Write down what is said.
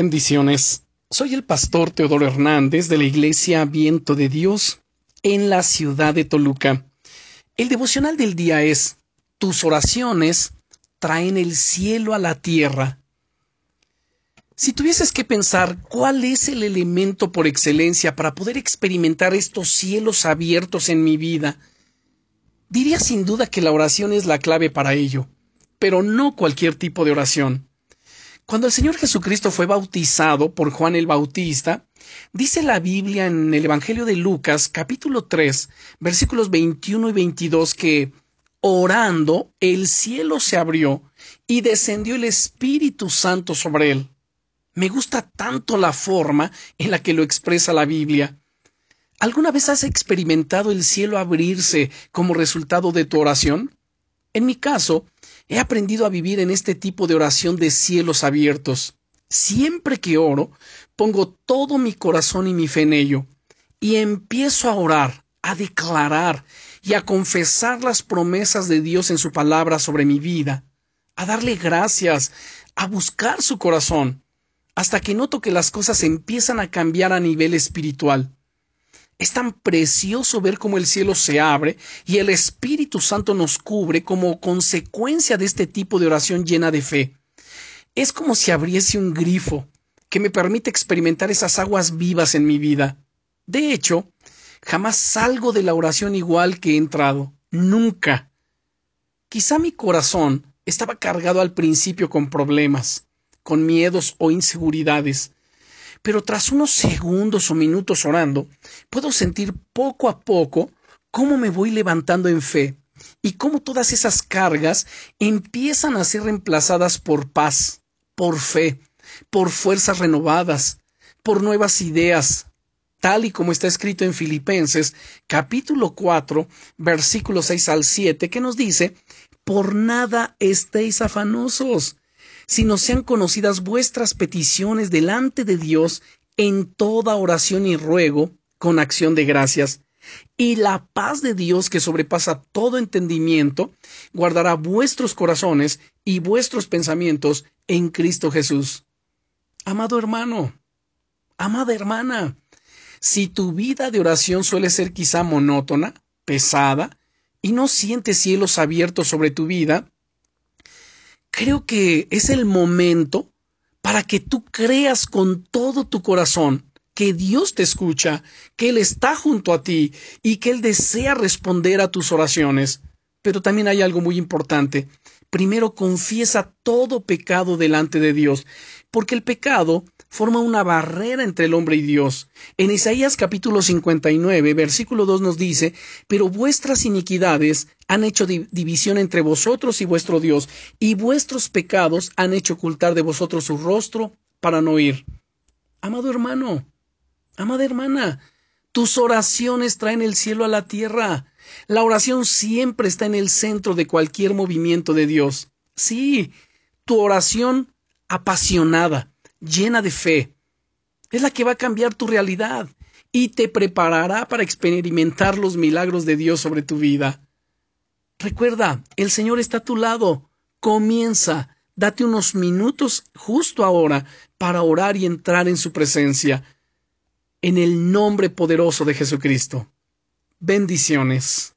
Bendiciones. Soy el pastor Teodoro Hernández de la Iglesia Viento de Dios en la ciudad de Toluca. El devocional del día es Tus oraciones traen el cielo a la tierra. Si tuvieses que pensar cuál es el elemento por excelencia para poder experimentar estos cielos abiertos en mi vida, diría sin duda que la oración es la clave para ello, pero no cualquier tipo de oración. Cuando el Señor Jesucristo fue bautizado por Juan el Bautista, dice la Biblia en el Evangelio de Lucas capítulo 3 versículos 21 y 22 que orando el cielo se abrió y descendió el Espíritu Santo sobre él. Me gusta tanto la forma en la que lo expresa la Biblia. ¿Alguna vez has experimentado el cielo abrirse como resultado de tu oración? En mi caso, he aprendido a vivir en este tipo de oración de cielos abiertos. Siempre que oro, pongo todo mi corazón y mi fe en ello, y empiezo a orar, a declarar y a confesar las promesas de Dios en su palabra sobre mi vida, a darle gracias, a buscar su corazón, hasta que noto que las cosas empiezan a cambiar a nivel espiritual. Es tan precioso ver cómo el cielo se abre y el Espíritu Santo nos cubre como consecuencia de este tipo de oración llena de fe. Es como si abriese un grifo que me permite experimentar esas aguas vivas en mi vida. De hecho, jamás salgo de la oración igual que he entrado. Nunca. Quizá mi corazón estaba cargado al principio con problemas, con miedos o inseguridades, pero tras unos segundos o minutos orando, puedo sentir poco a poco cómo me voy levantando en fe y cómo todas esas cargas empiezan a ser reemplazadas por paz, por fe, por fuerzas renovadas, por nuevas ideas, tal y como está escrito en Filipenses capítulo 4 versículos 6 al 7 que nos dice, por nada estéis afanosos, sino sean conocidas vuestras peticiones delante de Dios en toda oración y ruego con acción de gracias. Y la paz de Dios que sobrepasa todo entendimiento, guardará vuestros corazones y vuestros pensamientos en Cristo Jesús. Amado hermano, amada hermana, si tu vida de oración suele ser quizá monótona, pesada, y no sientes cielos abiertos sobre tu vida, creo que es el momento para que tú creas con todo tu corazón que Dios te escucha, que Él está junto a ti y que Él desea responder a tus oraciones. Pero también hay algo muy importante. Primero confiesa todo pecado delante de Dios, porque el pecado forma una barrera entre el hombre y Dios. En Isaías capítulo 59, versículo 2 nos dice, pero vuestras iniquidades han hecho división entre vosotros y vuestro Dios, y vuestros pecados han hecho ocultar de vosotros su rostro para no oír. Amado hermano, amada hermana, tus oraciones traen el cielo a la tierra. La oración siempre está en el centro de cualquier movimiento de Dios. Sí, tu oración apasionada, llena de fe, es la que va a cambiar tu realidad y te preparará para experimentar los milagros de Dios sobre tu vida. Recuerda, el Señor está a tu lado. Comienza, date unos minutos justo ahora para orar y entrar en su presencia. En el nombre poderoso de Jesucristo. Bendiciones.